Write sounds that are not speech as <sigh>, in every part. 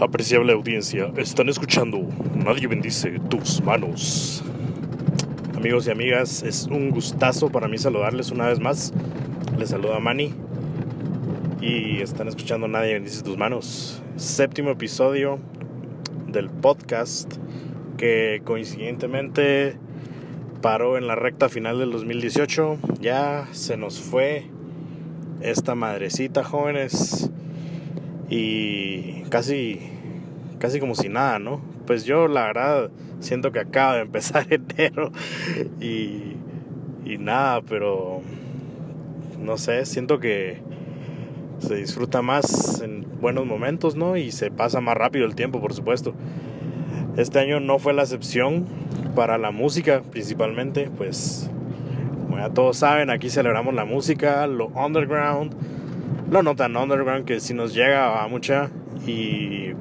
Apreciable audiencia, están escuchando Nadie bendice tus manos. Amigos y amigas, es un gustazo para mí saludarles una vez más. Les saluda Manny y están escuchando Nadie bendice tus manos. Séptimo episodio del podcast que coincidentemente paró en la recta final del 2018. Ya se nos fue esta madrecita, jóvenes y casi, casi como si nada, ¿no? Pues yo la verdad siento que acaba de empezar <laughs> enero y, y nada, pero no sé, siento que se disfruta más en buenos momentos, ¿no? Y se pasa más rápido el tiempo, por supuesto. Este año no fue la excepción para la música, principalmente, pues como ya todos saben, aquí celebramos la música, lo underground, lo no tan underground que si nos llega a mucha y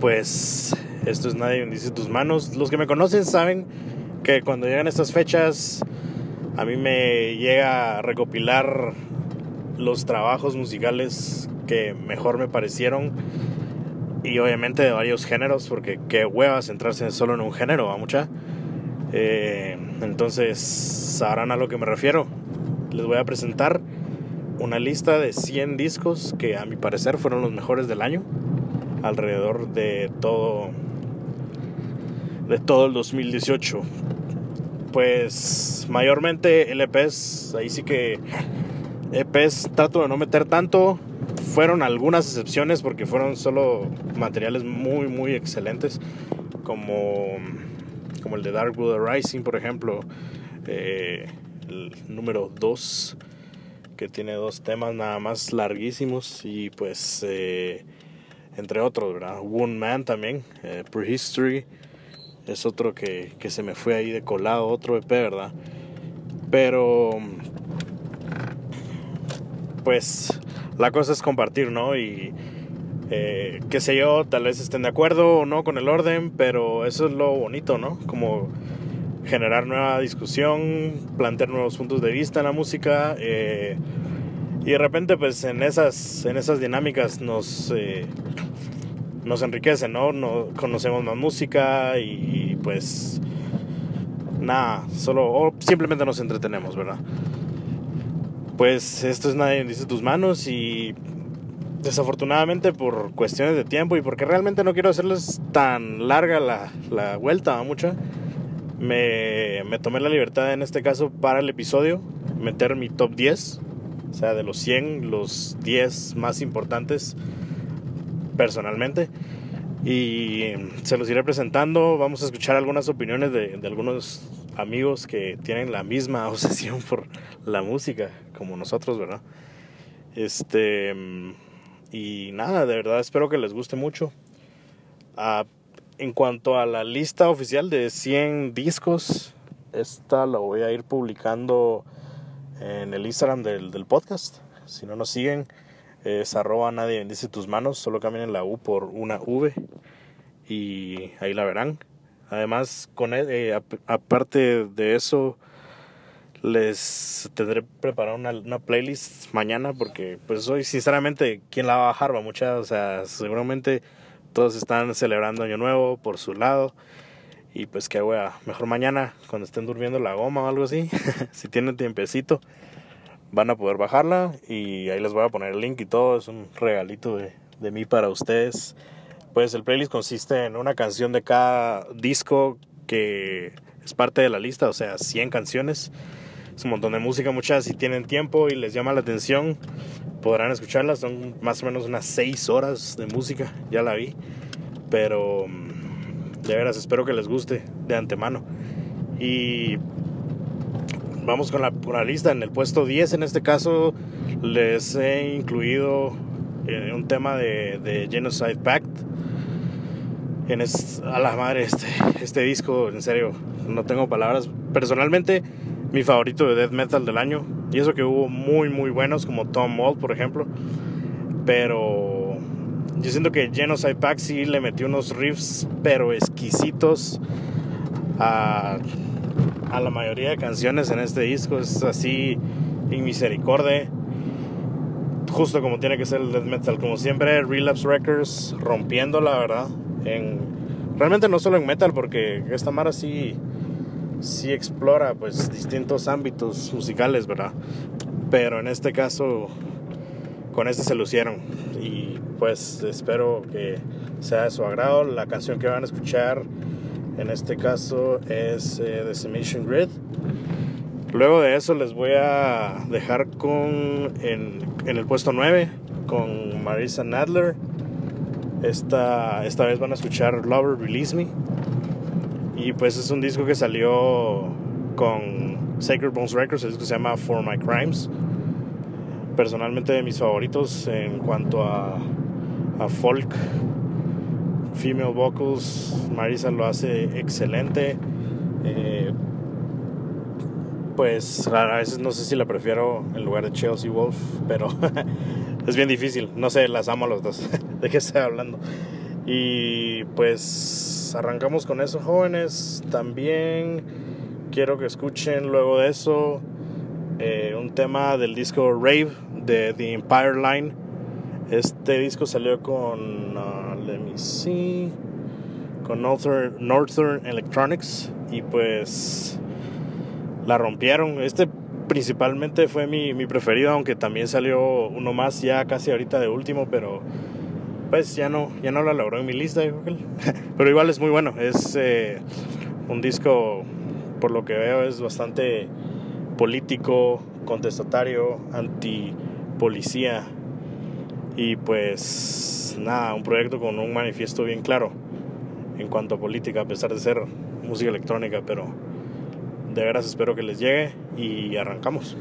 pues esto es nadie dice tus manos. Los que me conocen saben que cuando llegan estas fechas a mí me llega a recopilar los trabajos musicales que mejor me parecieron y obviamente de varios géneros porque qué hueva centrarse solo en un género a mucha eh, entonces sabrán a lo que me refiero les voy a presentar una lista de 100 discos que a mi parecer fueron los mejores del año alrededor de todo de todo el 2018 pues mayormente LPs ahí sí que EPs trato de no meter tanto. Fueron algunas excepciones porque fueron solo materiales muy muy excelentes como como el de Darkwood Rising por ejemplo eh, el número 2 que tiene dos temas nada más larguísimos y pues eh, entre otros, ¿verdad? One Man también, eh, Prehistory es otro que, que, se me fue ahí de colado, otro EP, ¿verdad? Pero pues la cosa es compartir, ¿no? Y eh, qué sé yo, tal vez estén de acuerdo o no con el orden, pero eso es lo bonito, ¿no? Como generar nueva discusión, plantear nuevos puntos de vista en la música. Eh, y de repente, pues en esas, en esas dinámicas nos, eh, nos enriquecen, ¿no? ¿no? Conocemos más música y, pues nada, solo o simplemente nos entretenemos, ¿verdad? Pues esto es Nadie dice tus manos y desafortunadamente por cuestiones de tiempo y porque realmente no quiero hacerles tan larga la, la vuelta mucha me, me, tomé la libertad en este caso para el episodio meter mi top 10, o sea, de los 100, los 10 más importantes personalmente. Y se los iré presentando. Vamos a escuchar algunas opiniones de, de algunos amigos que tienen la misma <laughs> obsesión por la música como nosotros, ¿verdad? Este. Y nada, de verdad espero que les guste mucho. Uh, en cuanto a la lista oficial de 100 discos, esta la voy a ir publicando en el Instagram del, del podcast. Si no nos siguen, es arroba nadie bendice tus manos, solo cambien la U por una V y ahí la verán. Además, con eh, aparte de eso, les tendré preparado una, una, playlist mañana porque pues hoy sinceramente, ¿quién la va a bajar? Va mucha, o sea, seguramente todos están celebrando Año Nuevo por su lado. Y pues qué wea, mejor mañana cuando estén durmiendo la goma o algo así, <laughs> si tienen tiempecito, van a poder bajarla y ahí les voy a poner el link y todo, es un regalito de, de mí para ustedes. Pues el playlist consiste en una canción de cada disco que es parte de la lista, o sea, 100 canciones. Es un montón de música, muchas si tienen tiempo y les llama la atención, podrán escucharlas, son más o menos unas 6 horas de música, ya la vi, pero de veras espero que les guste de antemano. Y vamos con la, con la lista, en el puesto 10 en este caso les he incluido eh, un tema de, de Genocide Pact. En es, a la madre este, este disco, en serio, no tengo palabras. Personalmente, mi favorito de death metal del año. Y eso que hubo muy, muy buenos, como Tom Mold, por ejemplo. Pero yo siento que Genocide Pact sí le metió unos riffs, pero exquisitos a, la mayoría de canciones en este disco. Es así, en misericordia. justo como tiene que ser el death metal. Como siempre, Relapse Records rompiendo la verdad. En, realmente no solo en metal, porque esta Mara sí, sí explora pues distintos ámbitos musicales, ¿verdad? Pero en este caso, con este se lucieron. Y pues espero que sea de su agrado. La canción que van a escuchar en este caso es eh, Decimation Grid. Luego de eso les voy a dejar con en, el puesto 9 con Marisa Nadler. Esta, esta vez van a escuchar Lover Release Me. Y pues es un disco que salió con Sacred Bones Records, el disco se llama For My Crimes. Personalmente de mis favoritos en cuanto a, folk, female vocals. Marisa lo hace excelente. Eh, pues a veces no sé si la prefiero en lugar de Chelsea Wolf, pero <laughs> es bien difícil. No sé, las amo a los dos. <laughs> ¿De qué estoy hablando? Y pues arrancamos con eso, jóvenes. También quiero que escuchen luego de eso eh, un tema del disco Rave de The Empire Line. Este disco salió con, uh, let me see, con Northern Electronics y pues la rompieron. Este principalmente fue mi, mi, preferido, aunque también salió uno más ya casi ahorita de último, pero pues ya no, ya no la logró en mi lista, <laughs> pero igual es muy bueno, es eh, un disco, por lo que veo, es bastante político, contestatario, anti policía y pues nada, un proyecto con un manifiesto bien claro en cuanto a política, a pesar de ser música electrónica, pero de veras espero que les llegue y arrancamos.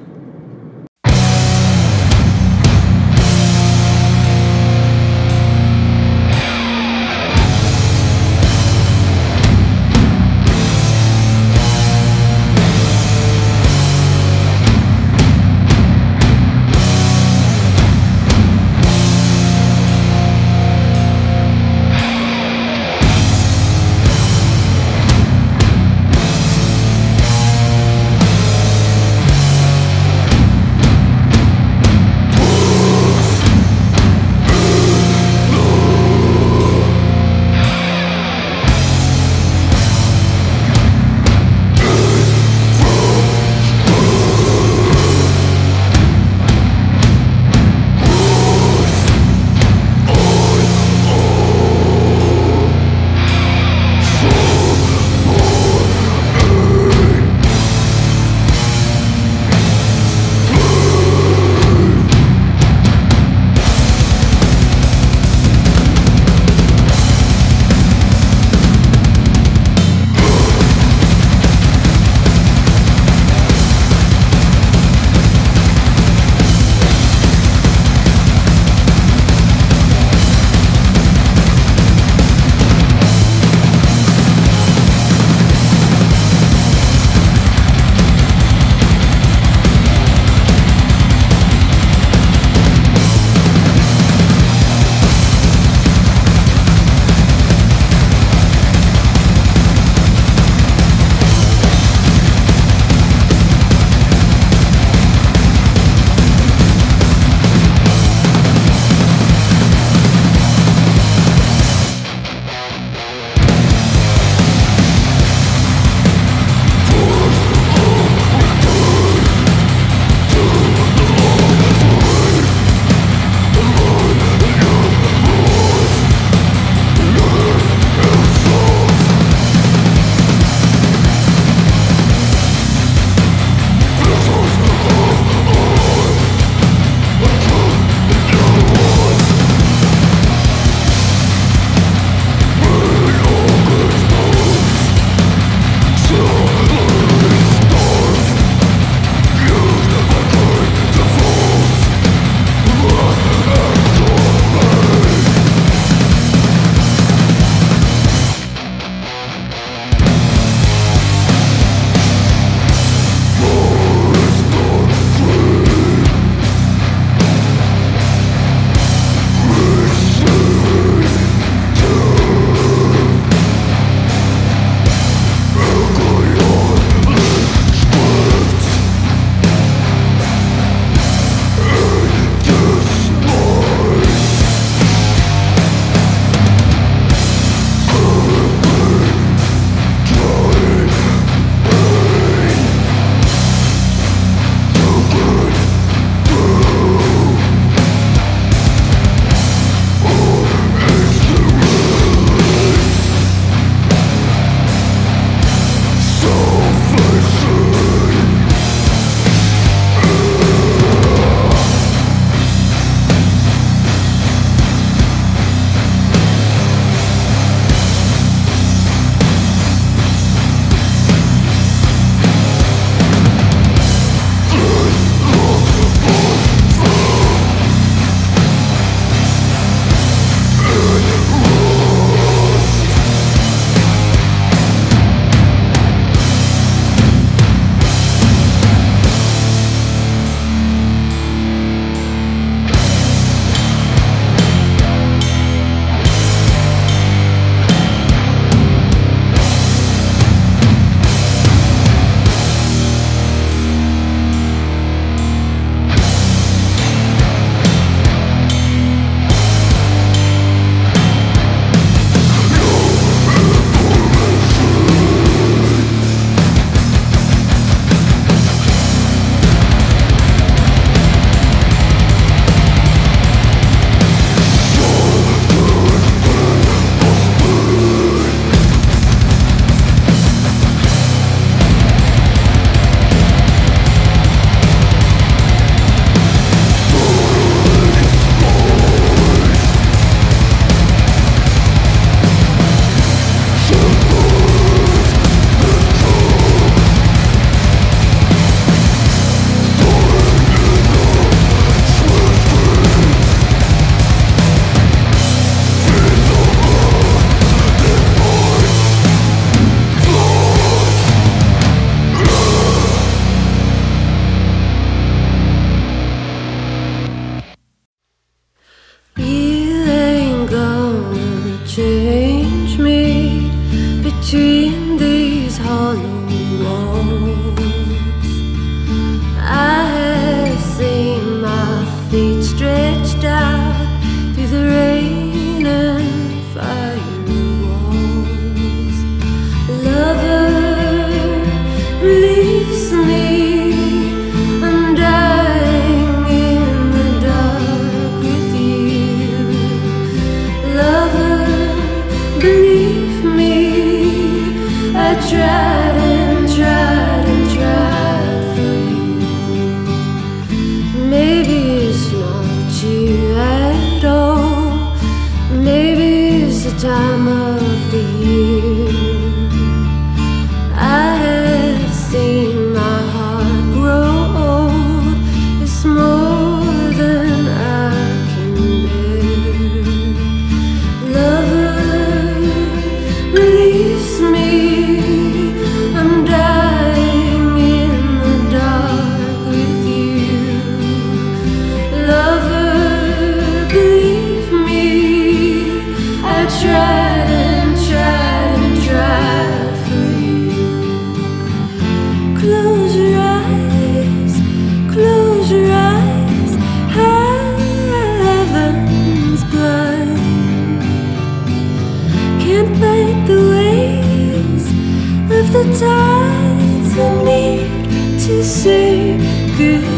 good.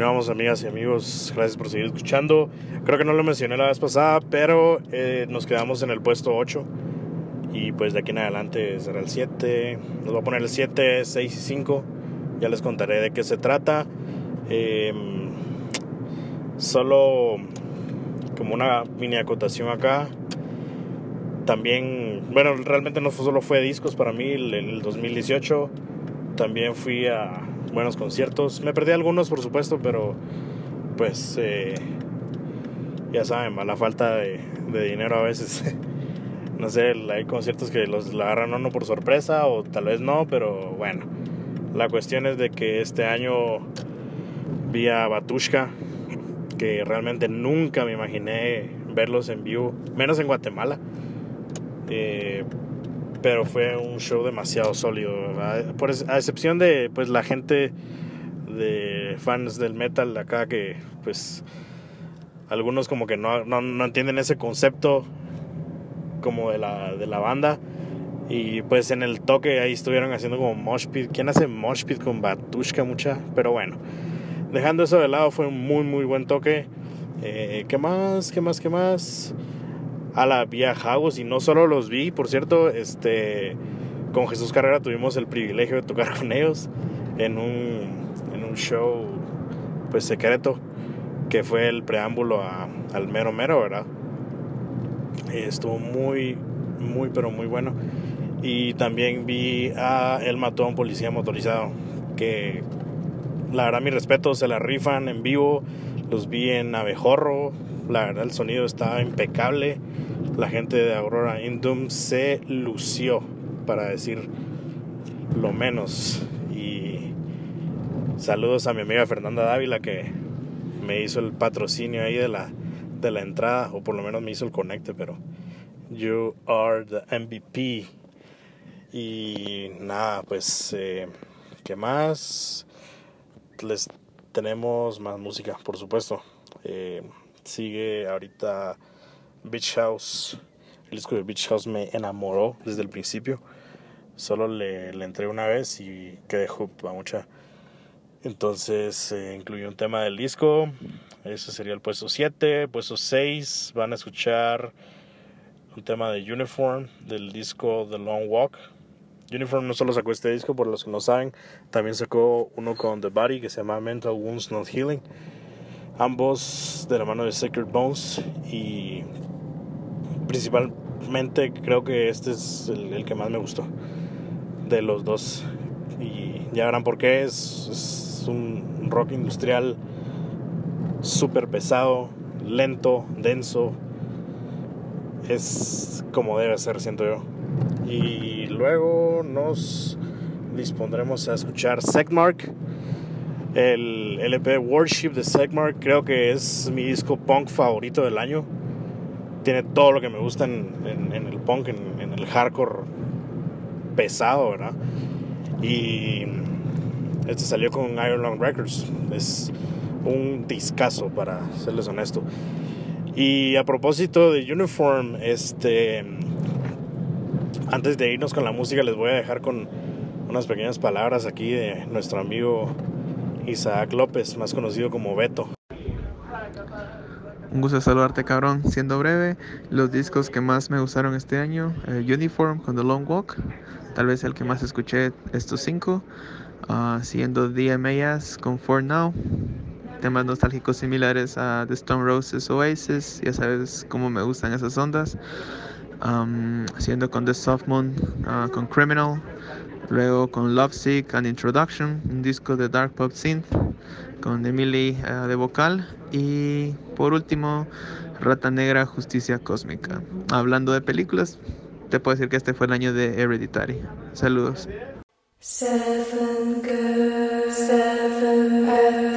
Continuamos, amigas y amigos. Gracias por seguir escuchando. Creo que no lo mencioné la vez pasada, pero eh, nos quedamos en el puesto 8. Y pues de aquí en adelante será el 7. Nos voy a poner el 7, 6 y 5. Ya les contaré de qué se trata. Eh, solo como una mini acotación acá. También, bueno, realmente no solo fue discos para mí el, el 2018. También fui a buenos conciertos. Me perdí algunos, por supuesto, pero pues eh, ya saben, a la falta de, dinero a veces. <laughs> no sé, hay conciertos que los la agarran uno por sorpresa o tal vez no, pero bueno. La cuestión es de que este año vi a Batushka, que realmente nunca me imaginé verlos en vivo, menos en Guatemala. Eh, pero fue un show demasiado sólido, por, a excepción de pues la gente de fans del metal acá que pues algunos como que no, no, no entienden ese concepto como de la, de la banda y pues en el toque ahí estuvieron haciendo como mosh pit. ¿Quién hace mosh pit con Batushka mucha? Pero bueno, dejando eso de lado fue un muy muy buen toque. Eh, ¿Qué más? ¿Qué más? ¿Qué más? A la vía Jagos y no solo los vi, por cierto, este con Jesús Carrera tuvimos el privilegio de tocar <laughs> con ellos en un, en un show pues secreto que fue el preámbulo a, al mero mero, ¿verdad? Eh, estuvo muy, muy, pero muy bueno. Y también vi a El Mató a un Policía Motorizado, que la verdad, mi respeto, se la rifan en vivo. Los vi en Abejorro, la verdad, el sonido estaba impecable. La gente de Aurora Indum se lució, para decir lo menos. Y saludos a mi amiga Fernanda Dávila, que me hizo el patrocinio ahí de la, de la entrada, o por lo menos me hizo el conecte, pero you are the MVP. Y nada, pues, eh, ¿qué más? Les tenemos más música, por supuesto. Eh, sigue ahorita Beach House. El disco de Beach House me enamoró desde el principio. Solo le, le entré una vez y quedé hooked. Entonces eh, incluyó un tema del disco. Ese sería el puesto 7. Puesto 6 van a escuchar un tema de Uniform del disco The Long Walk. Uniform no solo sacó este disco, por los que no saben, también sacó uno con The Body que se llama Mental Wounds Not Healing. Ambos de la mano de Sacred Bones y principalmente creo que este es el, que más me gustó de los dos. Y ya verán por qué. Es, es un rock industrial súper pesado, lento, denso. Es como debe ser, siento yo. Y luego nos dispondremos a escuchar Segmark. El LP Worship de Segmark creo que es mi disco punk favorito del año. Tiene todo lo que me gusta en, en, el punk, en, el hardcore pesado, ¿verdad? Y este salió con Iron Lung Records. Es un discazo, para serles honesto. Y a propósito de Uniform, este antes de irnos con la música les voy a dejar con unas pequeñas palabras aquí de nuestro amigo Isaac López, más conocido como Beto. Un gusto saludarte, cabrón. Siendo breve, los discos que más me gustaron este año: eh, Uniform con The Long Walk, tal vez el que más escuché estos cinco. Uh, siendo DMAS con For Now, temas nostálgicos similares a The Stone Roses Oasis, ya sabes cómo me gustan esas ondas. Um, siendo con The Soft Moon uh, con Criminal, luego con Lovesick and Introduction, un disco de Dark Pop Synth con Emily uh, de vocal y por último Rata Negra Justicia Cósmica. Hablando de películas, te puedo decir que este fue el año de Hereditary. Saludos. Seven girls, seven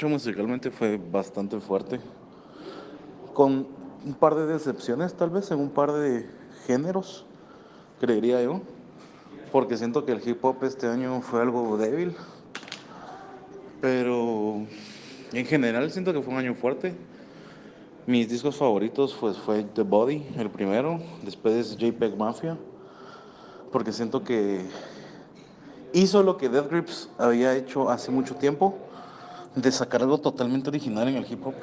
el 2018 musicalmente fue bastante fuerte. Con un par de decepciones tal vez en un par de géneros, creería yo. Porque siento que el hip hop este año fue algo débil. Pero en general siento que fue un año fuerte. Mis discos favoritos pues, fue The Body, el primero, después JPEG Mafia, porque siento que hizo lo que Death Grips había hecho hace mucho tiempo, de sacar algo totalmente original en el hip hop.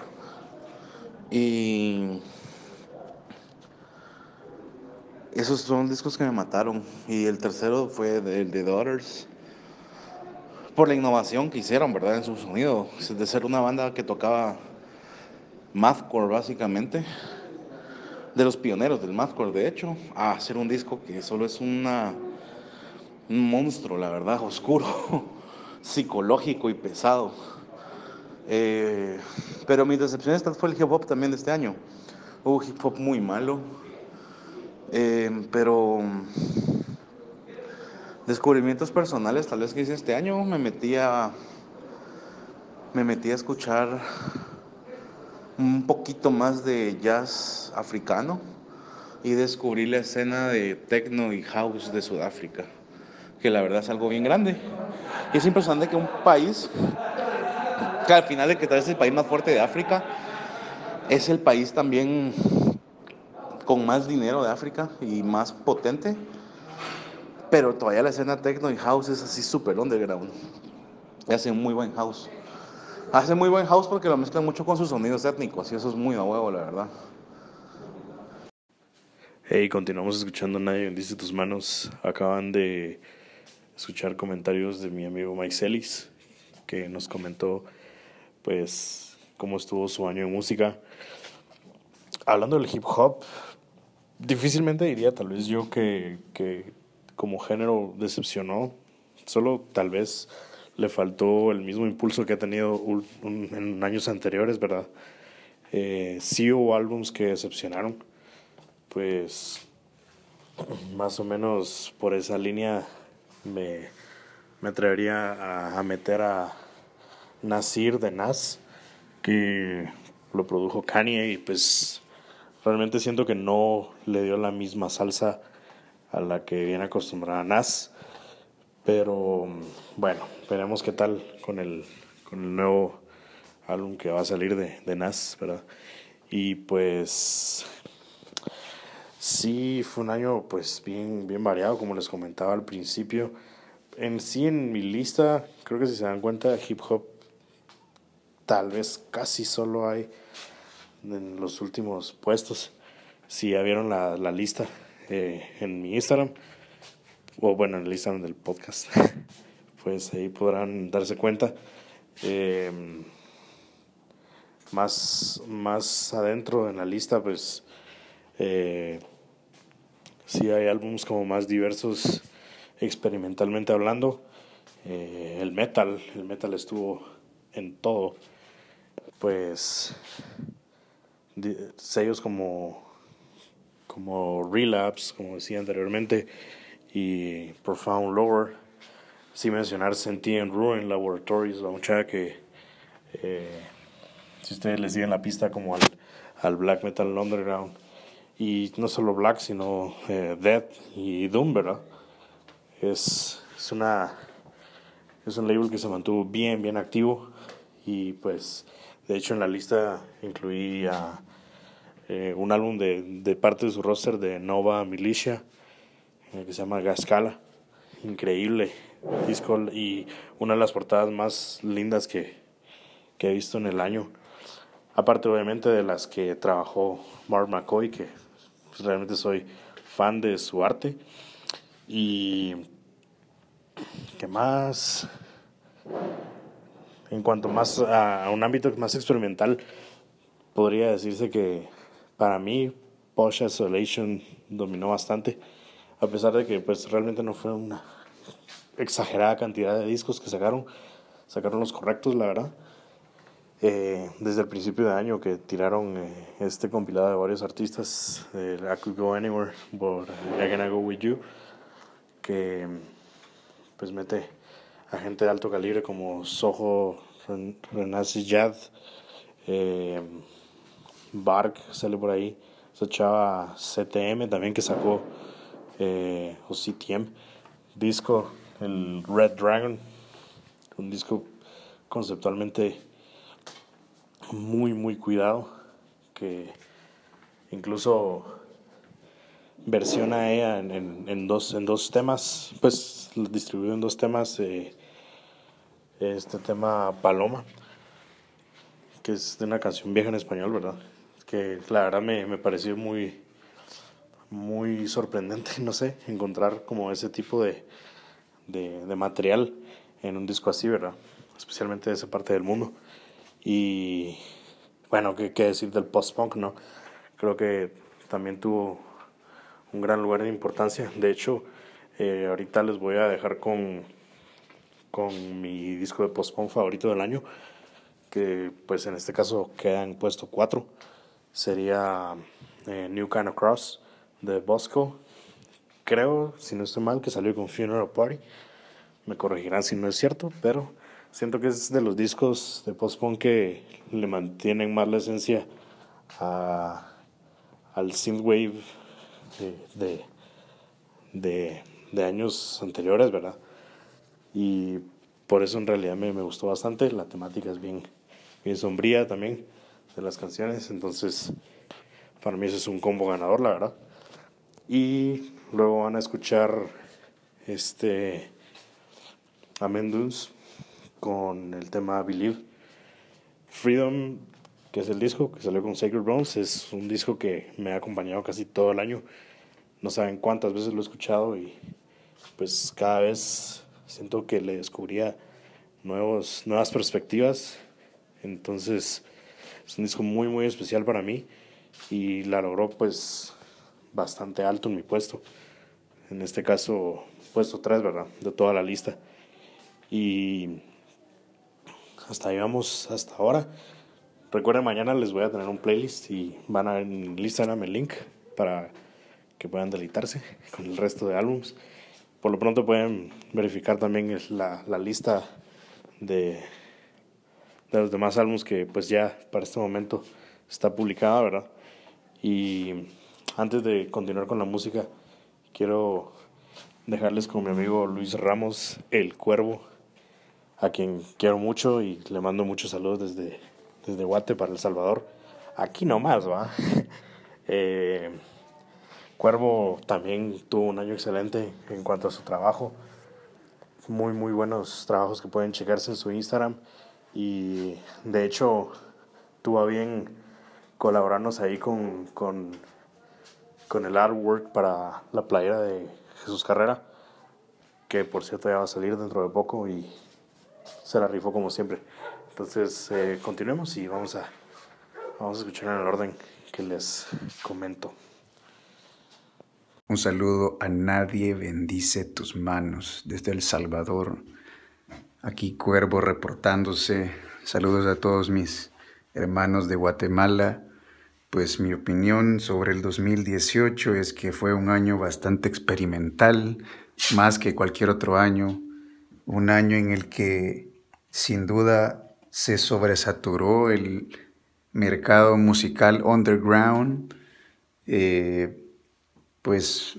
Y esos son discos que me mataron. Y el tercero fue el de Daughters por la innovación que hicieron, ¿verdad? En su sonido, de ser una banda que tocaba mathcore básicamente, de los pioneros del mathcore de hecho, a hacer un disco que solo es una, un monstruo, la verdad, oscuro, <laughs> psicológico y pesado. Eh, pero mis decepciones fue el hip hop también de este año. Hubo hip hop muy malo, eh, pero descubrimientos personales tal vez que hice este año me metí a me metí a escuchar un poquito más de jazz africano y descubrí la escena de techno y house de Sudáfrica que la verdad es algo bien grande y es impresionante que un país que al final de que tal vez es el país más fuerte de África es el país también con más dinero de África y más potente pero todavía la escena techno y house es así súper underground. Y hacen muy buen house. Hacen muy buen house porque lo mezclan mucho con sus sonidos étnicos y eso es muy a huevo, la verdad. Hey, continuamos escuchando Nadie bendice tus manos. Acaban de escuchar comentarios de mi amigo Mike Celis, que nos comentó, pues, cómo estuvo su año en música. Hablando del hip hop, difícilmente diría tal vez yo que, que como género decepcionó. Solo tal vez le faltó el mismo impulso que ha tenido en años anteriores, ¿verdad? Eh, sí hubo álbums que decepcionaron. Pues más o menos por esa línea me, me atrevería a, a meter a Nasir de Nas, que lo produjo Kanye y pues realmente siento que no le dio la misma salsa a la que viene acostumbrada Nas. Pero bueno, veremos qué tal con el, con el nuevo álbum que va a salir de, de Nas, ¿verdad? Y pues sí, fue un año pues bien, bien variado, como les comentaba al principio. En sí, en mi lista, creo que si se dan cuenta, hip hop tal vez casi solo hay en los últimos puestos. Si ya vieron la, la lista eh, en mi Instagram, o bueno, en el Instagram del podcast, <laughs> pues ahí podrán darse cuenta. Eh, más, más adentro en la lista, pues eh, sí hay álbumes como más diversos experimentalmente hablando. Eh, el metal, el metal estuvo en todo. Pues sellos como como Relapse, como decía anteriormente, y Profound Lower. Sin mencionar Sentí en Ruin Laboratories, la muchacha que, eh, si ustedes le siguen la pista como al, al Black Metal Underground, y no solo Black, sino eh, Death y Doom, ¿verdad? Es, es una es un label que se mantuvo bien, bien activo y pues de hecho en la lista incluí a eh, un álbum de, de parte de su roster de Nova Militia eh, que se llama Gascala. Increíble disco y una de las portadas más lindas que, que he visto en el año. Aparte obviamente de las que trabajó Mark McCoy, que pues, realmente soy fan de su arte. Y ¿qué más? En cuanto más a, un ámbito más experimental, podría decirse que para mí Posh Isolation dominó bastante, a pesar de que pues realmente no fue una exagerada cantidad de discos que sacaron, sacaron los correctos, la verdad. Eh, desde el principio de año que tiraron eh, este compilado de varios artistas, eh, I Could Go Anywhere por I Gonna Go With You, que pues mete a gente de alto calibre como Soho, Ren Jad, eh, Bark sale por ahí, esa chava CTM también que sacó, eh, o CTM, disco, el Red Dragon, un disco conceptualmente muy muy cuidado que incluso versiona ella en, en, dos en dos temas pues lo distribuyó en dos temas eh, este tema Paloma que es de una canción vieja en español verdad que la verdad me, me pareció muy muy sorprendente <laughs> no sé encontrar como ese tipo de, de, de material en un disco así verdad especialmente de esa parte del mundo y bueno, ¿qué, qué decir del post-punk, no? Creo que también tuvo un gran lugar de importancia. De hecho, eh, ahorita les voy a dejar con, con mi disco de post-punk favorito del año, que pues en este caso queda en puesto 4. Sería eh, New Kind of Cross de Bosco. Creo, si no estoy mal, que salió con Funeral Party. Me corregirán si no es cierto, pero siento que es de los discos de post-punk que le mantienen más la esencia al synthwave de, de, de, años anteriores, ¿verdad? Y por eso en realidad me, me, gustó bastante. La temática es bien, bien sombría también de las canciones, entonces para mí eso es un combo ganador, la verdad. Y luego van a escuchar este Amendus con el tema Believe. Freedom, que es el disco que salió con Sacred Bones, es un disco que me ha acompañado casi todo el año. No saben cuántas veces lo he escuchado y pues cada vez siento que le descubría nuevos, nuevas perspectivas. Entonces es un disco muy muy especial para mí y la logró pues bastante alto en mi puesto. En este caso puesto 3, ¿verdad? De toda la lista. Y hasta ahí vamos hasta ahora. Recuerden, mañana les voy a tener un playlist y van a en Instagram el link para que puedan deleitarse con el resto de álbums. Por lo pronto pueden verificar también la, la lista de, de los demás álbumes que pues ya para este momento está publicada, ¿verdad? Y antes de continuar con la música, quiero dejarles con mi amigo Luis Ramos, El Cuervo a quien quiero mucho y le mando muchos saludos desde, desde Guate para El Salvador. Aquí nomás, va. <laughs> eh, Cuervo también tuvo un año excelente en cuanto a su trabajo. Muy, muy buenos trabajos que pueden checarse en su Instagram. Y de hecho, tuvo bien colaborarnos ahí con, con, con el artwork para la playera de Jesús Carrera, que por cierto ya va a salir dentro de poco y se la rifó como siempre. Entonces, eh, continuemos y vamos a, vamos a escuchar en el orden que les comento. Un saludo a Nadie bendice tus manos desde El Salvador. Aquí Cuervo reportándose. Saludos a todos mis hermanos de Guatemala. Pues mi opinión sobre el 2018 es que fue un año bastante experimental, más que cualquier otro año. Un año en el que sin duda se sobresaturó el mercado musical underground, eh, pues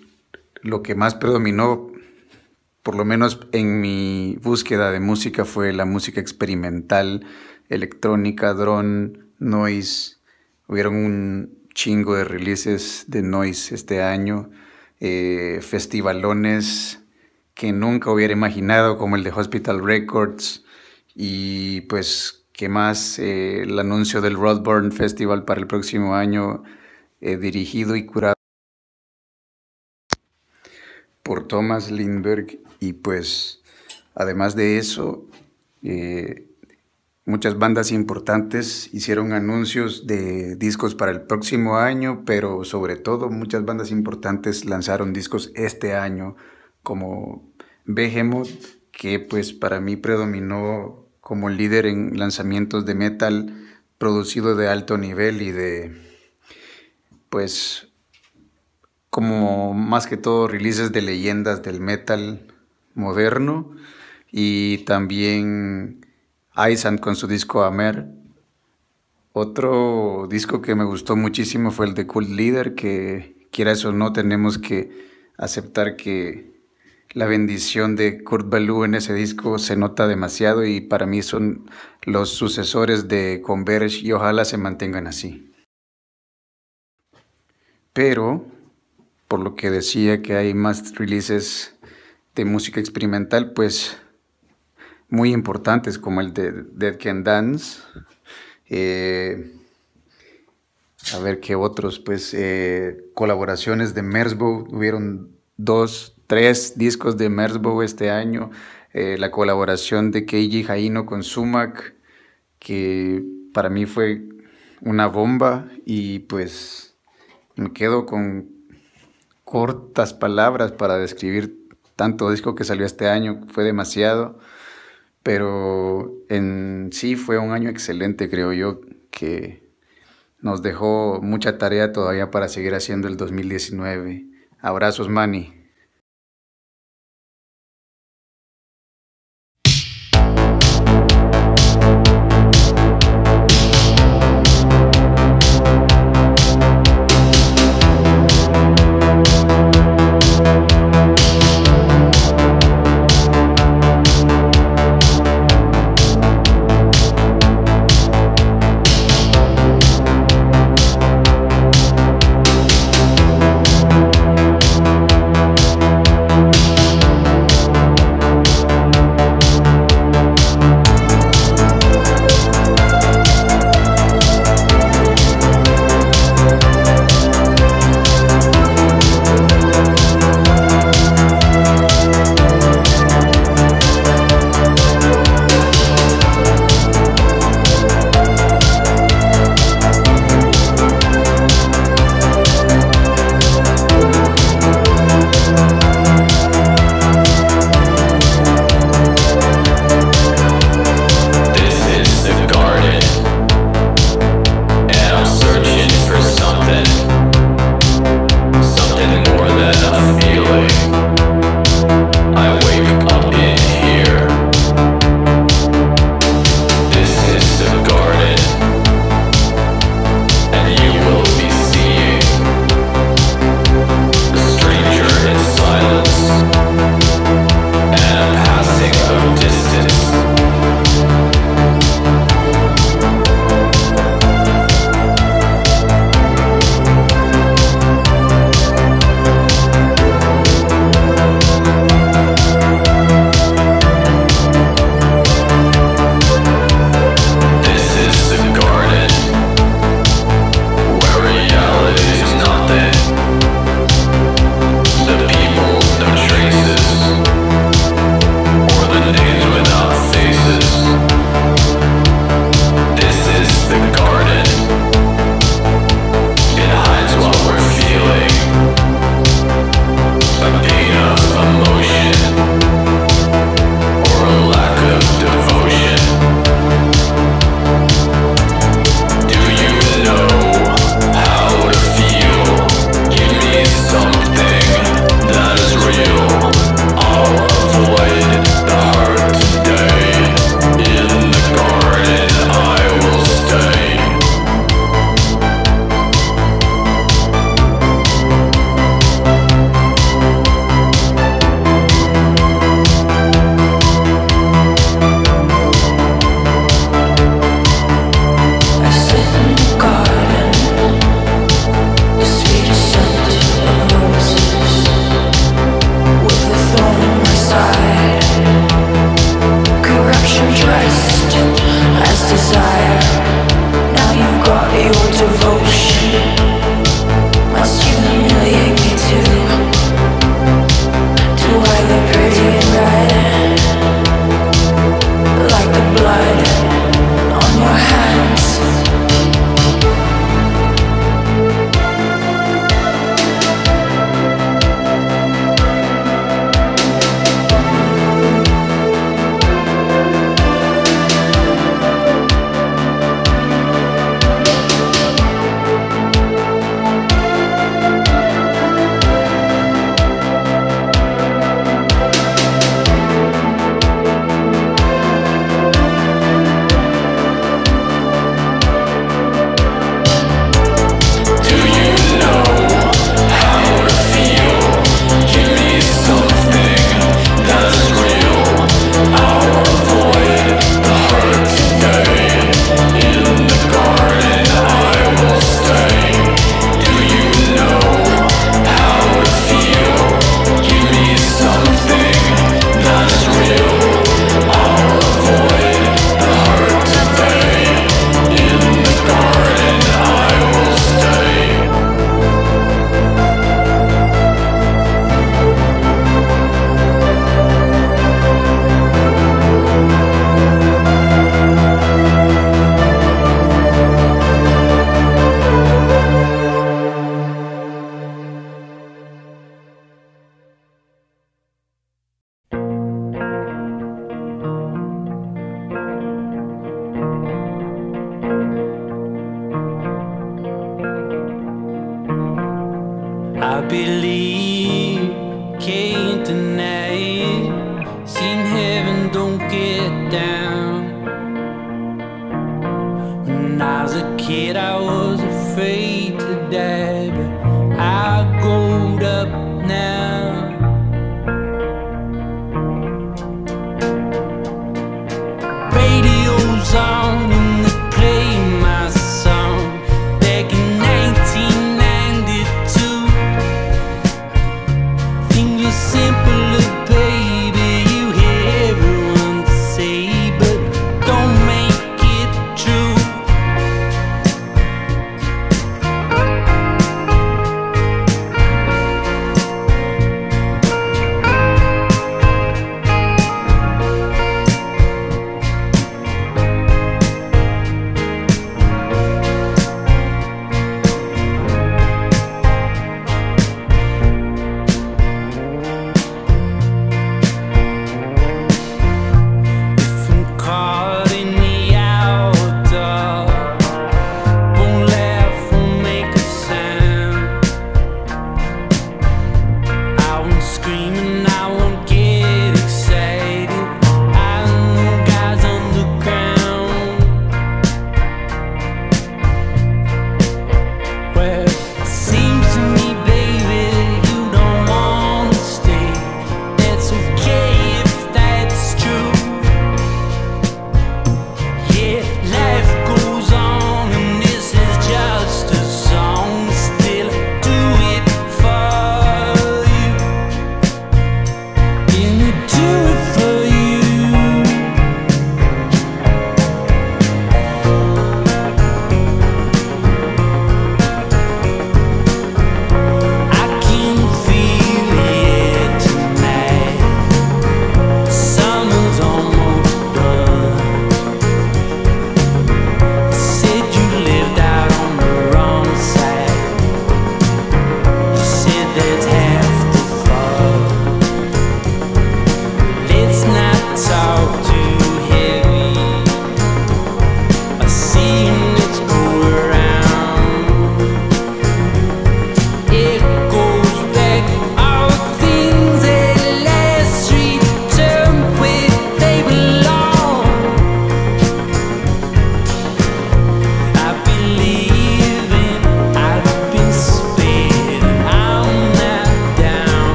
lo que más predominó, por lo menos en mi búsqueda de música, fue la música experimental, electrónica, drone, noise. Hubieron un chingo de releases de noise este año, eh, festivalones que nunca hubiera imaginado, como el de Hospital Records, y pues, ¿qué más? Eh, el anuncio del Rodburn Festival para el próximo año, eh, dirigido y curado por Thomas Lindbergh. Y pues, además de eso, eh, muchas bandas importantes hicieron anuncios de discos para el próximo año, pero sobre todo muchas bandas importantes lanzaron discos este año, como Behemoth, que pues para mí predominó como líder en lanzamientos de metal producido de alto nivel y de, pues, como más que todo releases de leyendas del metal moderno. y también Aisan con su disco Amer. Otro disco que me gustó muchísimo fue el de Cult Leader, que quiera eso o no, tenemos que aceptar que la bendición de Kurt Ballou en ese disco se nota demasiado y para mí son los sucesores de Converge y ojalá se mantengan así. Pero, por lo que decía que hay más releases de música experimental, pues muy importantes como el de Dead Can Dance. Eh, a ver qué otros, pues eh, colaboraciones de Merzbow, hubieron dos, tres discos de Merzbow este año, eh, la colaboración de Keiji Jaino con Sumac, que para mí fue una bomba y pues me quedo con cortas palabras para describir tanto disco que salió este año, fue demasiado pero en sí fue un año excelente, creo yo, que nos dejó mucha tarea todavía para seguir haciendo el 2019. Abrazos, Manny.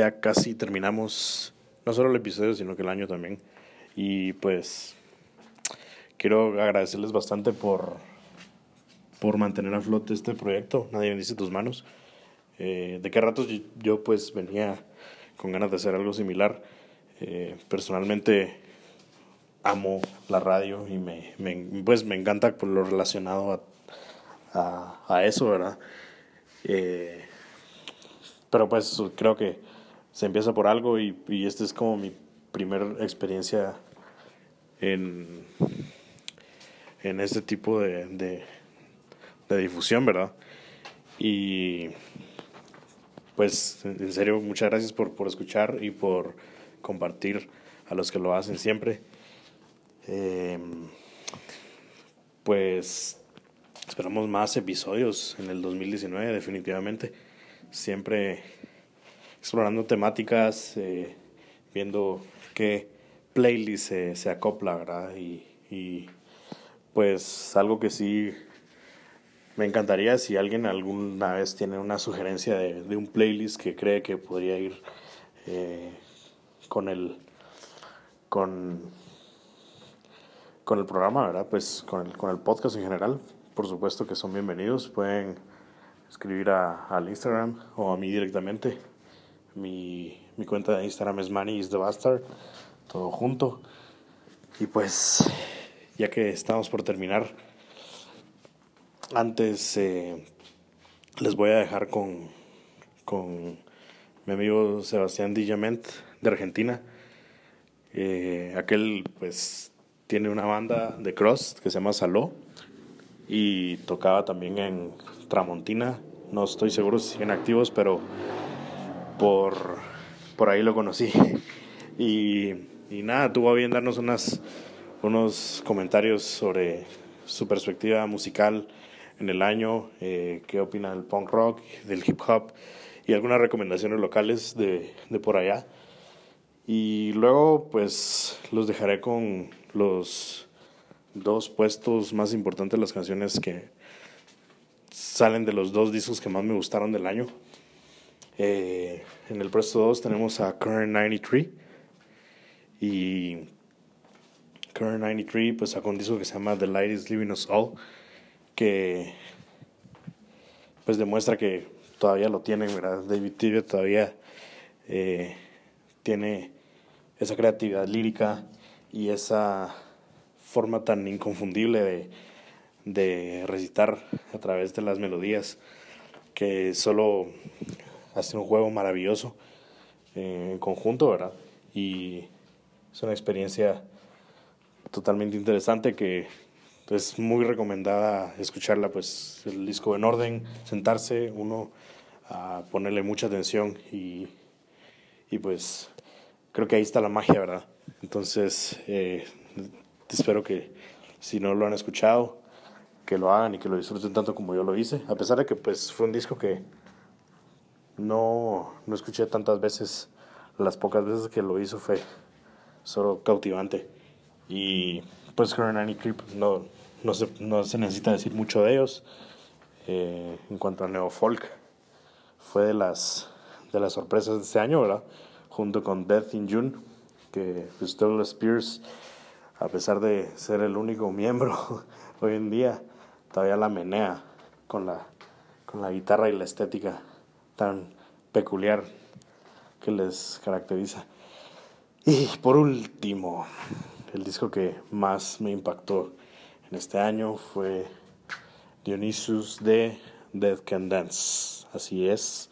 Ya casi terminamos no solo el episodio, sino que el año también. Y pues quiero agradecerles bastante por, por mantener a flote este proyecto. Nadie bendice tus manos. Eh, de qué ratos yo, yo, pues venía con ganas de hacer algo similar. Eh, personalmente amo la radio y me, me, pues me encanta por lo relacionado a, a, a eso, ¿verdad? Eh, pero pues creo que se empieza por algo y, y esta es como mi primera experiencia en, en este tipo de, de, de difusión, ¿verdad? Y pues en serio, muchas gracias por, por escuchar y por compartir a los que lo hacen siempre. Eh, pues esperamos más episodios en el 2019, definitivamente. Siempre explorando temáticas, eh, viendo qué playlist se, acopla, ¿verdad? Y, y pues algo que sí me encantaría si alguien alguna vez tiene una sugerencia de, de un playlist que cree que podría ir eh, con el con con el programa, ¿verdad? Pues con el, con el podcast en general, por supuesto que son bienvenidos. Pueden escribir a, al Instagram o a mí directamente. Mi, mi cuenta de Instagram es Manny is the Bastard, todo junto. Y pues, ya que estamos por terminar, antes eh, les voy a dejar con, con mi amigo Sebastián Dijament de Argentina. Eh, aquel pues tiene una banda de cross que se llama Saló y tocaba también en Tramontina. No estoy seguro si siguen activos, pero por, por ahí lo conocí. <laughs> Y, nada, tuvo bien darnos unas, unos comentarios sobre su perspectiva musical en el año, eh, qué opina del punk rock, del hip hop y algunas recomendaciones locales de, de por allá. Y luego pues los dejaré con los dos puestos más importantes las canciones que salen de los dos discos que más me gustaron del año. Eh, en el puesto 2 tenemos a Current 93 y Current 93 pues sacó un disco que se llama The Light is Leaving Us All que pues demuestra que todavía lo tienen, ¿verdad? David Tibet todavía eh, tiene esa creatividad lírica y esa forma tan inconfundible de, de recitar a través de las melodías que solo hace un juego maravilloso eh, en conjunto, ¿verdad? Y es una experiencia totalmente interesante que es muy recomendada escucharla, pues el disco en orden, sentarse, uno a ponerle mucha atención y, y pues creo que ahí está la magia, ¿verdad? Entonces, eh, espero que si no lo han escuchado, que lo hagan y que lo disfruten tanto como yo lo hice, a pesar de que pues fue un disco que no, no escuché tantas veces, las pocas veces que lo hizo fue solo cautivante. Y pues Coronani Creep no, no, se, no se necesita decir mucho de ellos. Eh, en cuanto a neofolk, fue de las, de las sorpresas de este año, ¿verdad? Junto con Death in June, que pues, Douglas Spears, a pesar de ser el único miembro <laughs> hoy en día, todavía la menea con la, con la guitarra y la estética tan peculiar que les caracteriza. Y por último, el disco que más me impactó en este año fue Dionysus de Dead Can Dance. Así es.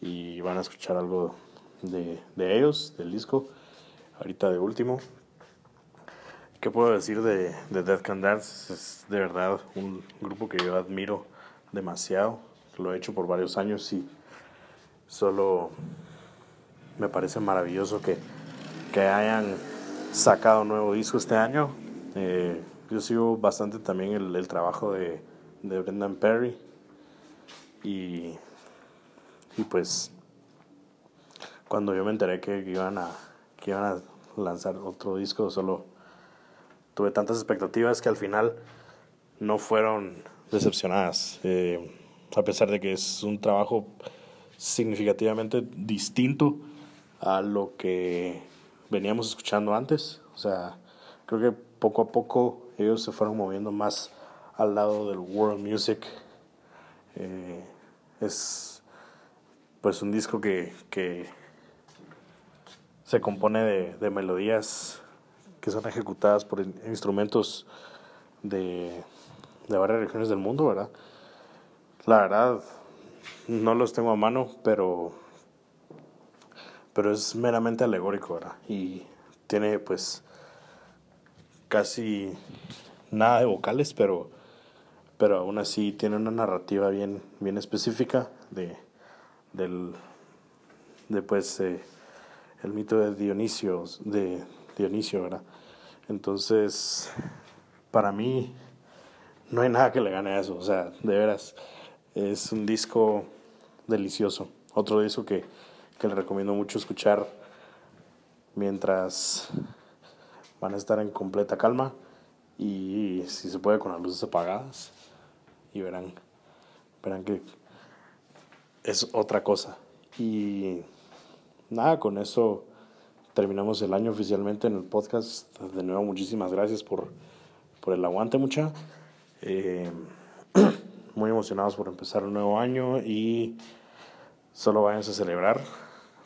Y van a escuchar algo de, de ellos, del disco. Ahorita de último. ¿Qué puedo decir de, de Dead Can Dance? Es de verdad un grupo que yo admiro demasiado. Lo he hecho por varios años y solo me parece maravilloso que, que hayan sacado nuevo disco este año. Eh, yo sigo bastante también el, el trabajo de, de, Brendan Perry y, y pues cuando yo me enteré que iban a que iban a lanzar otro disco solo tuve tantas expectativas que al final no fueron decepcionadas eh, a pesar de que es un trabajo significativamente distinto a lo que veníamos escuchando antes. O sea, creo que poco a poco ellos se fueron moviendo más al lado del world music. Eh, es pues un disco que, que se compone de, de melodías que son ejecutadas por in- instrumentos de, de varias regiones del mundo, ¿verdad? La verdad, no los tengo a mano, pero, pero es meramente alegórico, ¿verdad? Y tiene pues casi nada de vocales, pero, pero aún así tiene una narrativa bien, bien específica de, del, de pues, eh, el mito de Dionisio, de Dionisio. Entonces, para mí, no hay nada que le gane a eso, o sea, de veras, es un disco delicioso. Otro disco que, que le recomiendo mucho escuchar mientras van a estar en completa calma y si se puede con las luces apagadas y verán, verán que es otra cosa. Y nada, con eso terminamos el año oficialmente en el podcast. De nuevo, muchísimas gracias por, por el aguante, mucha. Eh, <clears throat> muy emocionados por empezar un nuevo año y solo váyanse a celebrar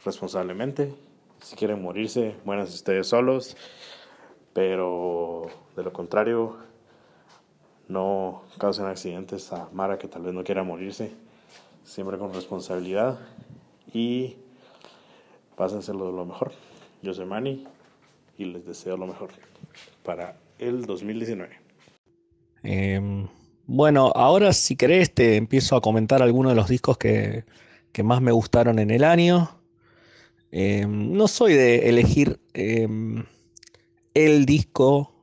responsablemente. Si quieren morirse, muéranse ustedes solos. Pero de lo contrario, no causen accidentes a Mara que tal vez no quiera morirse. Siempre con responsabilidad y pásenselo de lo mejor. Yo soy Manny y les deseo lo mejor para el 2019. Em, bueno, ahora si querés te empiezo a comentar algunos de los discos que, que más me gustaron en el año. Em, no soy de elegir em, el disco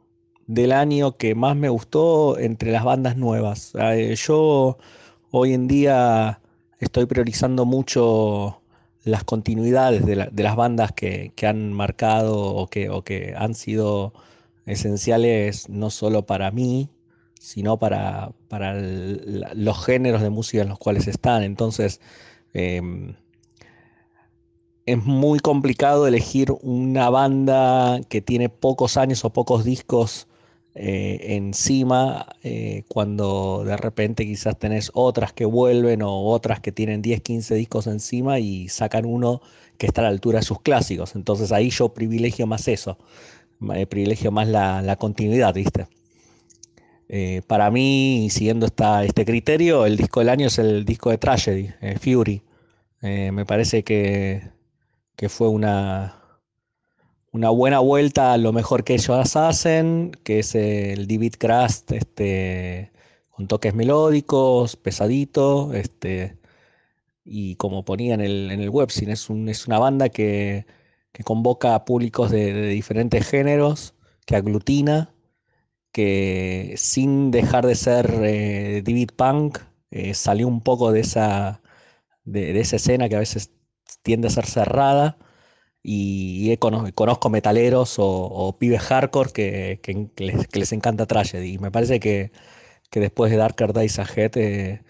del año que más me gustó entre las bandas nuevas. Eh, yo hoy en día estoy priorizando mucho las continuidades de, de las bandas que, que han marcado o que, o que han sido esenciales no solo para mí, sino para, para los géneros de música en los cuales están. Entonces, em, es muy complicado elegir una banda que tiene pocos años o pocos discos eh, encima eh, cuando de repente quizás tenés otras que vuelven o otras que tienen 10, 15 discos encima y sacan uno que está a la altura de sus clásicos. Entonces ahí yo privilegio más eso, eh, privilegio más la, la continuidad, ¿viste? Eh, para mí, siguiendo esta, este criterio, el disco del año es el disco de Tragedy, eh, Fury. Eh, me parece que, que fue una, una buena vuelta a lo mejor que ellos hacen, que es el David Crust, este, con toques melódicos, pesadito, este, y como ponía en el, en el webzine, es, un- es una banda que, que convoca a públicos de diferentes géneros, que aglutina, que sin dejar de ser eh, David Punk, eh, salió un poco de esa, de, esa escena que a veces tiende a ser cerrada y cono- conozco metaleros o, pibes hardcore que, les, encanta Tragedy. Y me parece que, después de Darker Days Ahead, eh,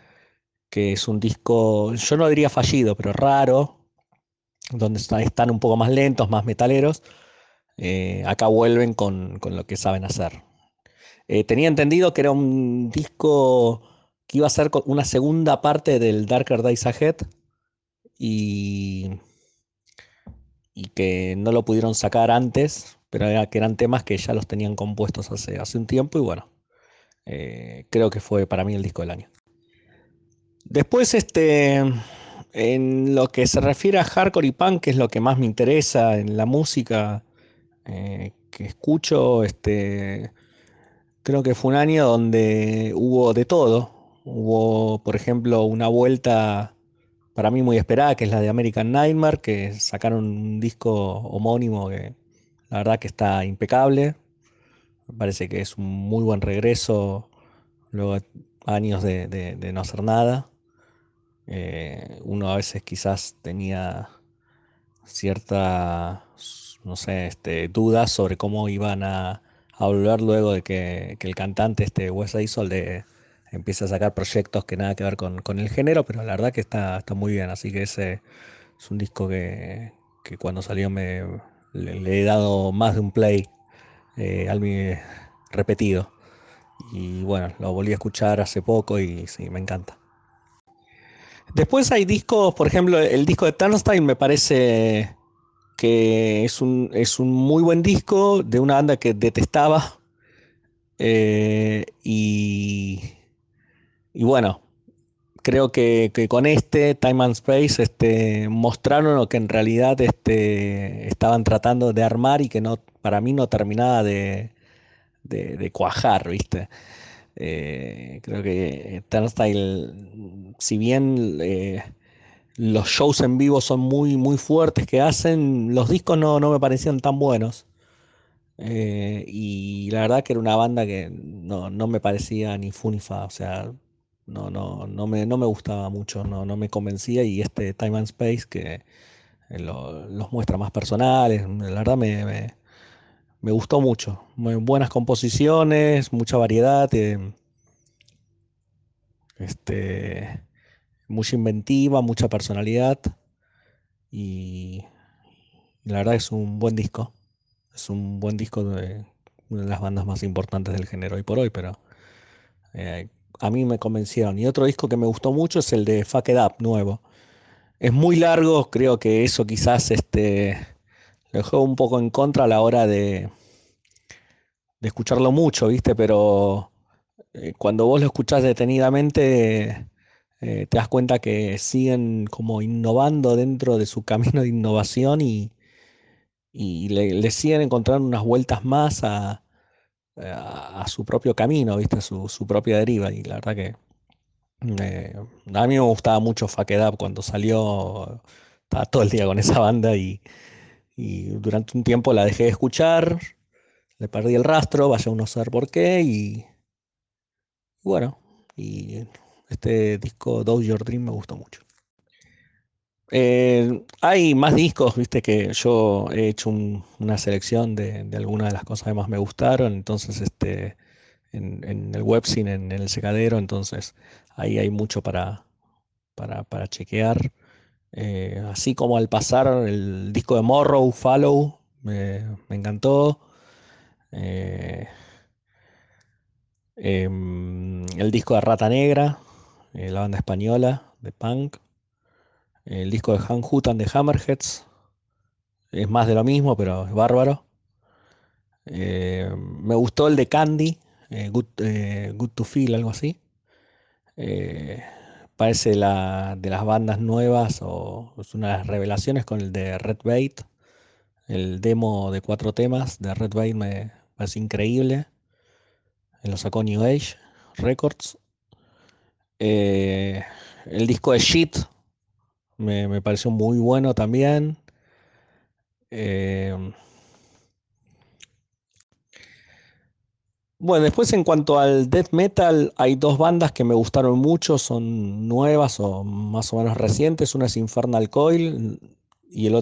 que es un disco, yo no diría fallido, pero raro, donde está- están un poco más lentos, más metaleros, eh, acá vuelven con, con lo que saben hacer. Eh, tenía entendido que era un disco que iba a ser una segunda parte del Darker Days Ahead y y que no lo pudieron sacar antes, pero era que eran temas que ya los tenían compuestos hace, hace un tiempo y bueno, eh, creo que fue para mí el disco del año. Después, este, en lo que se refiere a hardcore y punk, que es lo que más me interesa en la música eh, que escucho, este, creo que fue un año donde hubo de todo. Hubo, por ejemplo, una vuelta para mí muy esperada, que es la de American Nightmare, que sacaron un disco homónimo que la verdad que está impecable. Me parece que es un muy buen regreso luego de años de, no hacer nada. Eh, uno a veces quizás tenía ciertas, no sé, este, dudas sobre cómo iban a, volver luego de que, que el cantante, este Wes Isol de empiece a sacar proyectos que nada que ver con, con el género, pero la verdad que está, está muy bien, así que ese es un disco que, que cuando salió me le, he dado más de un play eh, al repetido. Y bueno, lo volví a escuchar hace poco y sí, me encanta. Después hay discos, por ejemplo, el disco de Turnstile me parece que es un, es un muy buen disco de una banda que detestaba. eh, y, y bueno, creo que, que con este Time and Space este, mostraron lo que en realidad este, estaban tratando de armar y que no, para mí no terminaba de, de, cuajar, ¿viste? Eh, creo que Turnstile, si bien eh, los shows en vivo son muy, muy fuertes que hacen, los discos no, no me parecían tan buenos. Eh, y la verdad que era una banda que no, no me parecía ni fu ni fa, o sea, no, no, no me, no me gustaba mucho, no, no me convencía y este Time and Space que eh, lo- los muestra más personales, la verdad me, me- me gustó mucho. Muy buenas composiciones, mucha variedad, eh, este, mucha inventiva, mucha personalidad y, la verdad es un buen disco. Es un buen disco de una de las bandas más importantes del género hoy por hoy, pero eh, a mí me convencieron. Y otro disco que me gustó mucho es el de Fuck It Up, nuevo. Es muy largo, creo que eso quizás este, lo juego un poco en contra a la hora de, de escucharlo mucho, ¿viste? Pero eh, cuando vos lo escuchás detenidamente, eh, te das cuenta que siguen como innovando dentro de su <laughs> camino de innovación y, y le, siguen encontrando unas vueltas más a, a- su propio camino, ¿viste? Su, su propia deriva. Y la verdad que eh, a mí me gustaba mucho Fuck Up cuando salió, estaba todo el día con esa banda y, y durante un tiempo la dejé de escuchar, le perdí el rastro, vaya uno a saber por qué y bueno, y este disco Do Your Dream me gustó mucho. Eh, hay más discos, viste que yo he hecho un- una selección de, algunas de las cosas que más me gustaron, entonces este, en, el webzine, en, el secadero, entonces ahí hay mucho para, para, chequear. Eh, así como al pasar el disco de Morrow, Follow, me encantó. Eh, em, el disco de Rata Negra, eh, la banda española de punk. El disco de Han Hutan de Hammerheads. Es más de lo mismo, pero es bárbaro. Eh, me gustó el de Candy, eh, Good, Good to Feel, algo así. Parece la, de las bandas nuevas o es una de las revelaciones con el de Red Bait. El demo de cuatro temas de Red Bait me parece increíble. Lo sacó New Age Records. Eh, el disco de Shit me, pareció muy bueno también. Eh, bueno, después en cuanto al death metal, hay dos bandas que me gustaron mucho, son nuevas o más o menos recientes. Una es Infernal Coil y el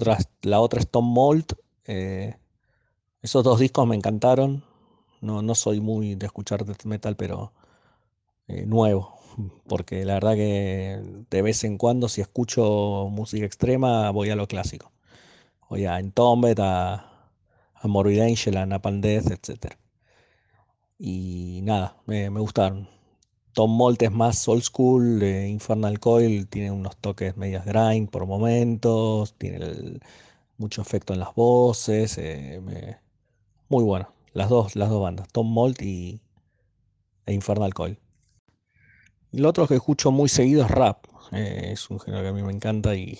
la otra es Tom Mold. Eh, esos dos discos me encantaron. No, no soy muy de escuchar death metal, pero nuevo. Porque la verdad que de vez en cuando, si escucho música extrema, voy a lo clásico. Voy a Entombed, a, a Morbid Angel, a Napalm Death, etc. Y nada, me, gustaron. Tom Mold es más old school, eh, Infernal Coil tiene unos toques medias grind por momentos, tiene mucho efecto en las voces, eh, muy bueno. Las dos, las dos bandas, Tom Mold y e Infernal Coil. Y lo otro que escucho muy seguido es rap. eh, es un género que a mí me encanta y,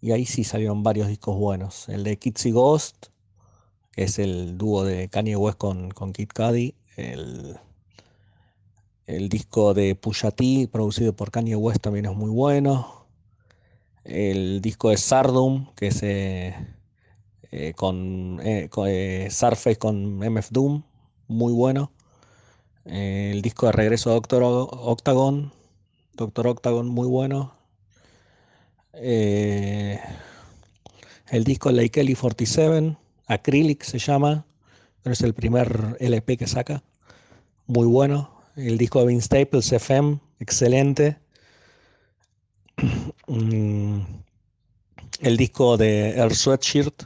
y ahí sí salieron varios discos buenos. El de Kids y Ghost, que es el dúo de Kanye West con, con Kid Cudi. El, el disco de Pusha T, producido por Kanye West, también es muy bueno. El disco de Sardum, que es eh, eh, con, eh, con, eh, Surface con MF Doom, muy bueno. El disco de regreso de Doctor Octagon, Doctor Octagon, muy bueno. Eh, el disco de Kelly 47, Acrylic se llama, pero es el primer LP que saca, muy bueno. el disco de Vince Staples, FM, excelente. <clears throat> Mm, el disco de Earl Sweatshirt,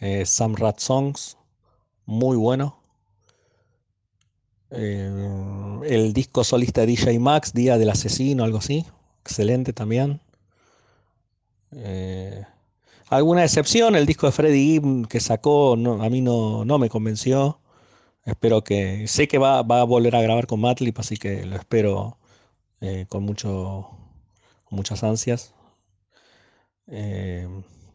eh, Some Rat Songs, muy bueno. Eh, el disco solista de DJ Max, Día del Asesino, algo así, excelente también. Eh, alguna excepción, el disco de Freddie Gibb que sacó, no, a mí no, no me convenció. Espero que. Sé que va, va a volver a grabar con Matlip, así que lo espero eh, con, mucho, muchas ansias.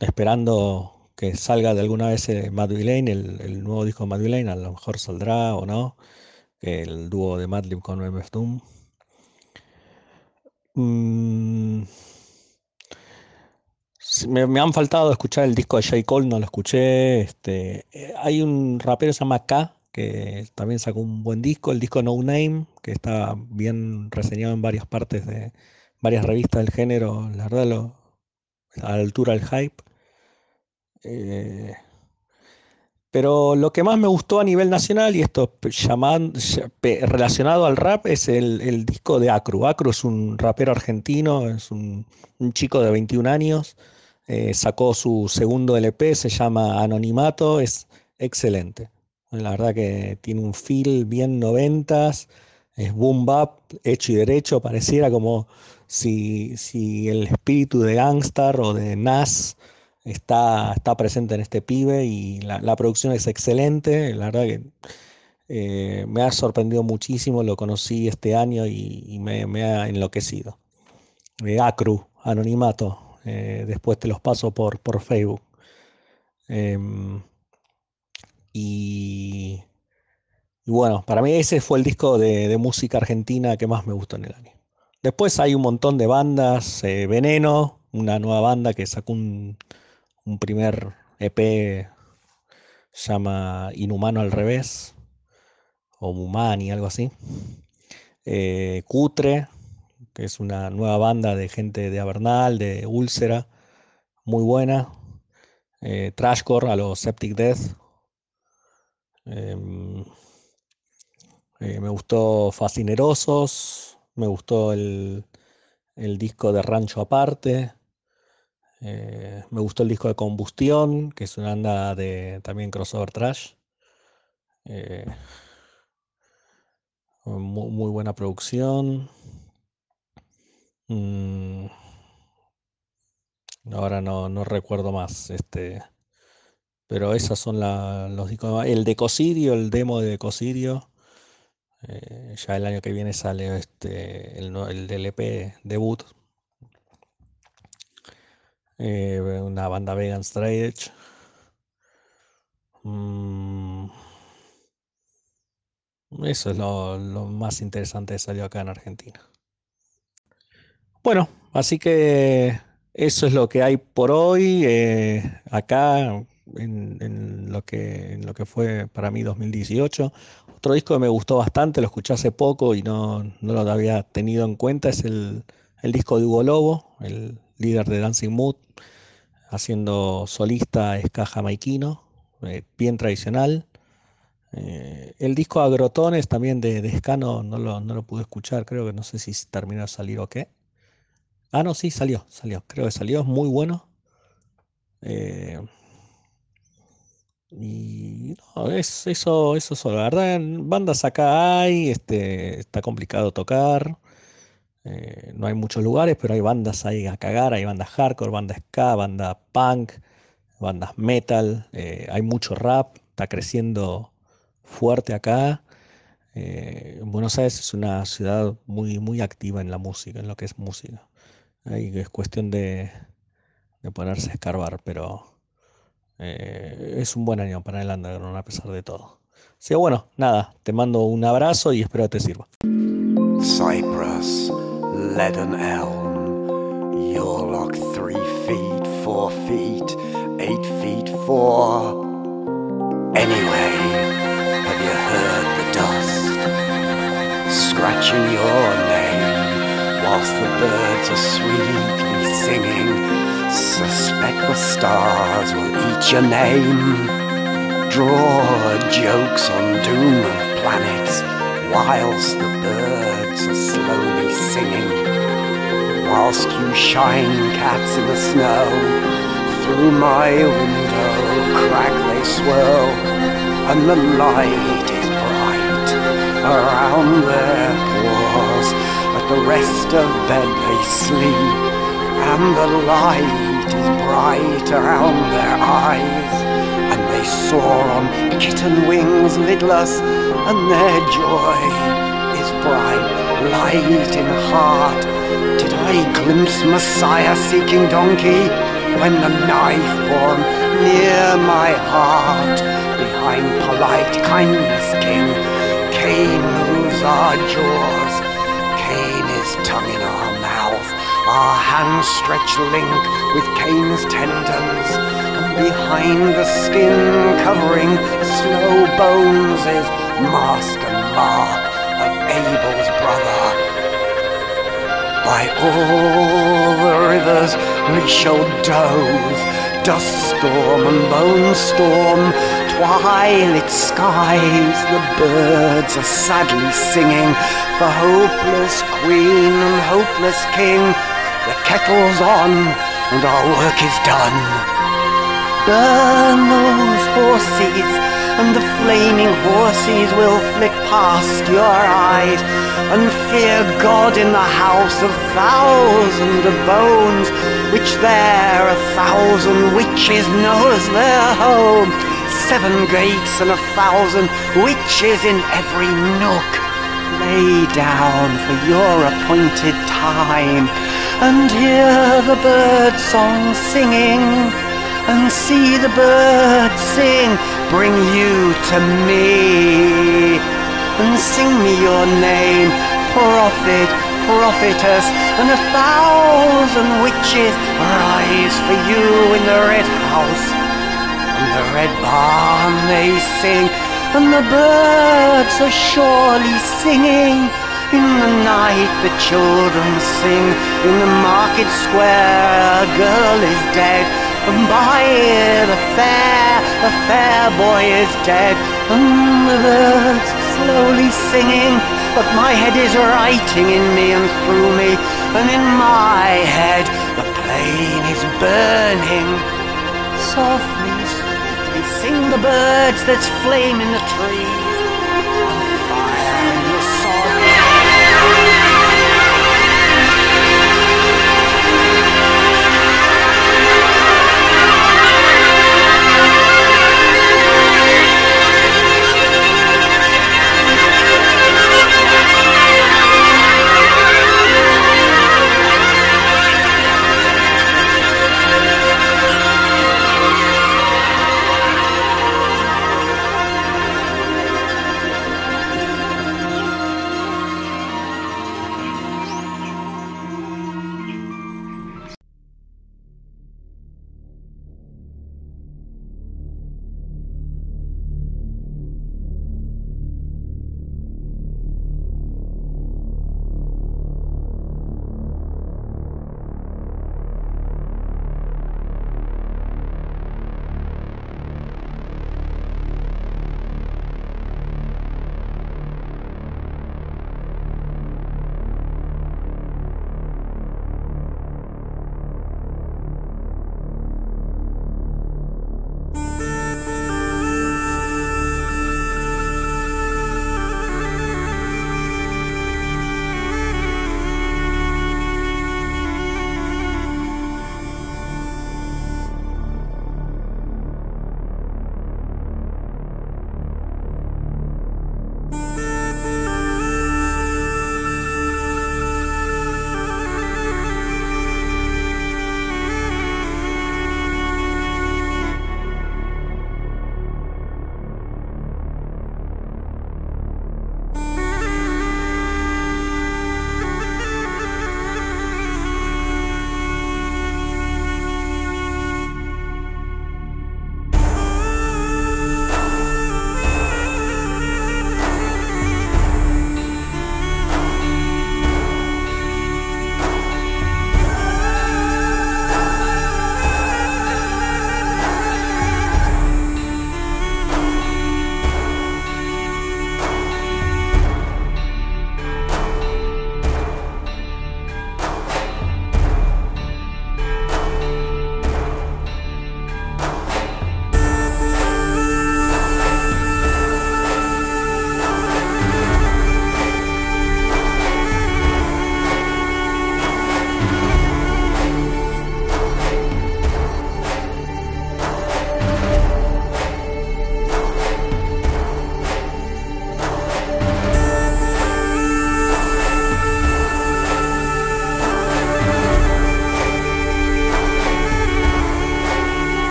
Esperando que salga de alguna vez Villain, el, el nuevo disco de Villain, a lo mejor saldrá o no. El dúo de Madlib con MF Doom. Mm, me, han faltado escuchar el disco de J. Cole, no lo escuché. Este, eh, hay un rapero que se llama K, que también sacó un buen disco, el disco No Name, que está bien reseñado en varias partes de varias revistas del género, la verdad, a la altura del hype. Eh, pero lo que más me gustó a nivel nacional, y esto llaman- relacionado al rap, es el, el disco de Acru. Acru es un rapero argentino, es un, un chico de 21 años, eh, sacó su segundo LP, se llama Anonimato, es excelente. La verdad que tiene un feel bien noventas, es boom bap, hecho y derecho, pareciera como si, si el espíritu de Gangstar o de Nas está, está presente en este pibe y la, la producción es excelente, la verdad que eh, me ha sorprendido muchísimo, lo conocí este año y, me, ha enloquecido. Eh, Acru, Anonimato, eh, después te los paso por, por Facebook. Em, y, y bueno, para mí ese fue el disco de, de música argentina que más me gustó en el año. Después hay un montón de bandas, Veneno, una nueva banda que sacó un, un primer EP, llama Inhumano al revés, o Mumani, algo así. Eh, Cutre, que es una nueva banda de gente de Avernal, de Úlcera, muy buena. Eh, Trashcore a los Septic Death. Em, eh, me gustó Fascinerosos, me gustó el, el disco de Rancho Aparte, eh, me gustó el disco de Combustión, que es una banda de también crossover trash. eh, mu- muy, buena producción. Mm, ahora no, no recuerdo más, este, pero esos son los discos. El de Cosirio, el demo de Cosirio. Eh, ya el año que viene sale este, el, el DLP debut. Eh, una banda vegan straight edge. Mm, eso es lo, lo más interesante que salió acá en Argentina. Bueno, así que eso es lo que hay por hoy. eh, acá en, en lo que, en lo que fue para mí 2018. Otro disco que me gustó bastante, lo escuché hace poco y no, no lo había tenido en cuenta, es el, el disco de Hugo Lobo, el líder de Dancing Mood, haciendo solista ska jamaiquino, eh, bien tradicional. Eh, el disco Agrotones también de, de no, no lo, no lo pude escuchar, creo que no sé si terminó de salir o qué. Ah, no, sí, salió, salió, creo que salió, es muy bueno. Eh, y no, es eso, eso solo. La verdad, bandas acá hay, este, está complicado tocar. Eh, no hay muchos lugares, pero hay bandas ahí a cagar, hay bandas hardcore, banda ska, banda punk, bandas metal, eh, hay mucho rap, está creciendo fuerte acá. Eh, Buenos Aires es una ciudad muy, muy activa en la música, en lo que es música. Ahí es cuestión de, de ponerse a escarbar, pero es un buen año para el underground a pesar de todo. Así que bueno, nada, te mando un abrazo y espero que te sirva. Cypress, leaden elm, Yorlock three feet, four feet, eight feet four. Anyway, have you heard the dust scratching your name whilst the birds are sweetly singing? Suspect the stars will eat your name. Draw jokes on doom of planets whilst the birds are slowly singing. Whilst you shine cats in the snow, through my window crack they swirl, and the light is bright around their paws. But the rest of bed they sleep, and the light is bright around their eyes, and they soar on kitten wings lidless, and their joy is bright light in heart. Did I glimpse Messiah seeking donkey when the knife born near my heart? Behind polite kindness, King, Cain moves our jaws. Cain is tongue in our mouth, our hands stretch link with Cain's tendons. And behind the skin covering slow bones is mask and mark Abel's brother. By all the rivers we shall doze, dust storm and bone storm, twilight skies, the birds are sadly singing for hopeless queen and hopeless king. The kettle's on and our work is done. Burn those horses, and the flaming horses will flick past your eyes. And fear God in the house of thousand of bones, which there a thousand witches knows their home. Seven gates and a thousand witches in every nook. Lay down for your appointed time, and hear the bird song singing and see the birds sing, bring you to me. And sing me your name, prophet, prophetess, and a thousand witches rise for you in the red house. From the red barn they sing, and the birds are surely singing. In the night the children sing, in the market square a girl is dead. Um, and by the fair, the fair boy is dead, and the birds slowly singing. But my head is writing in me and through me, and in my head the plain is burning. Softly, sweetly sing the birds that's flame in the trees,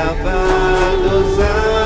Exaltados a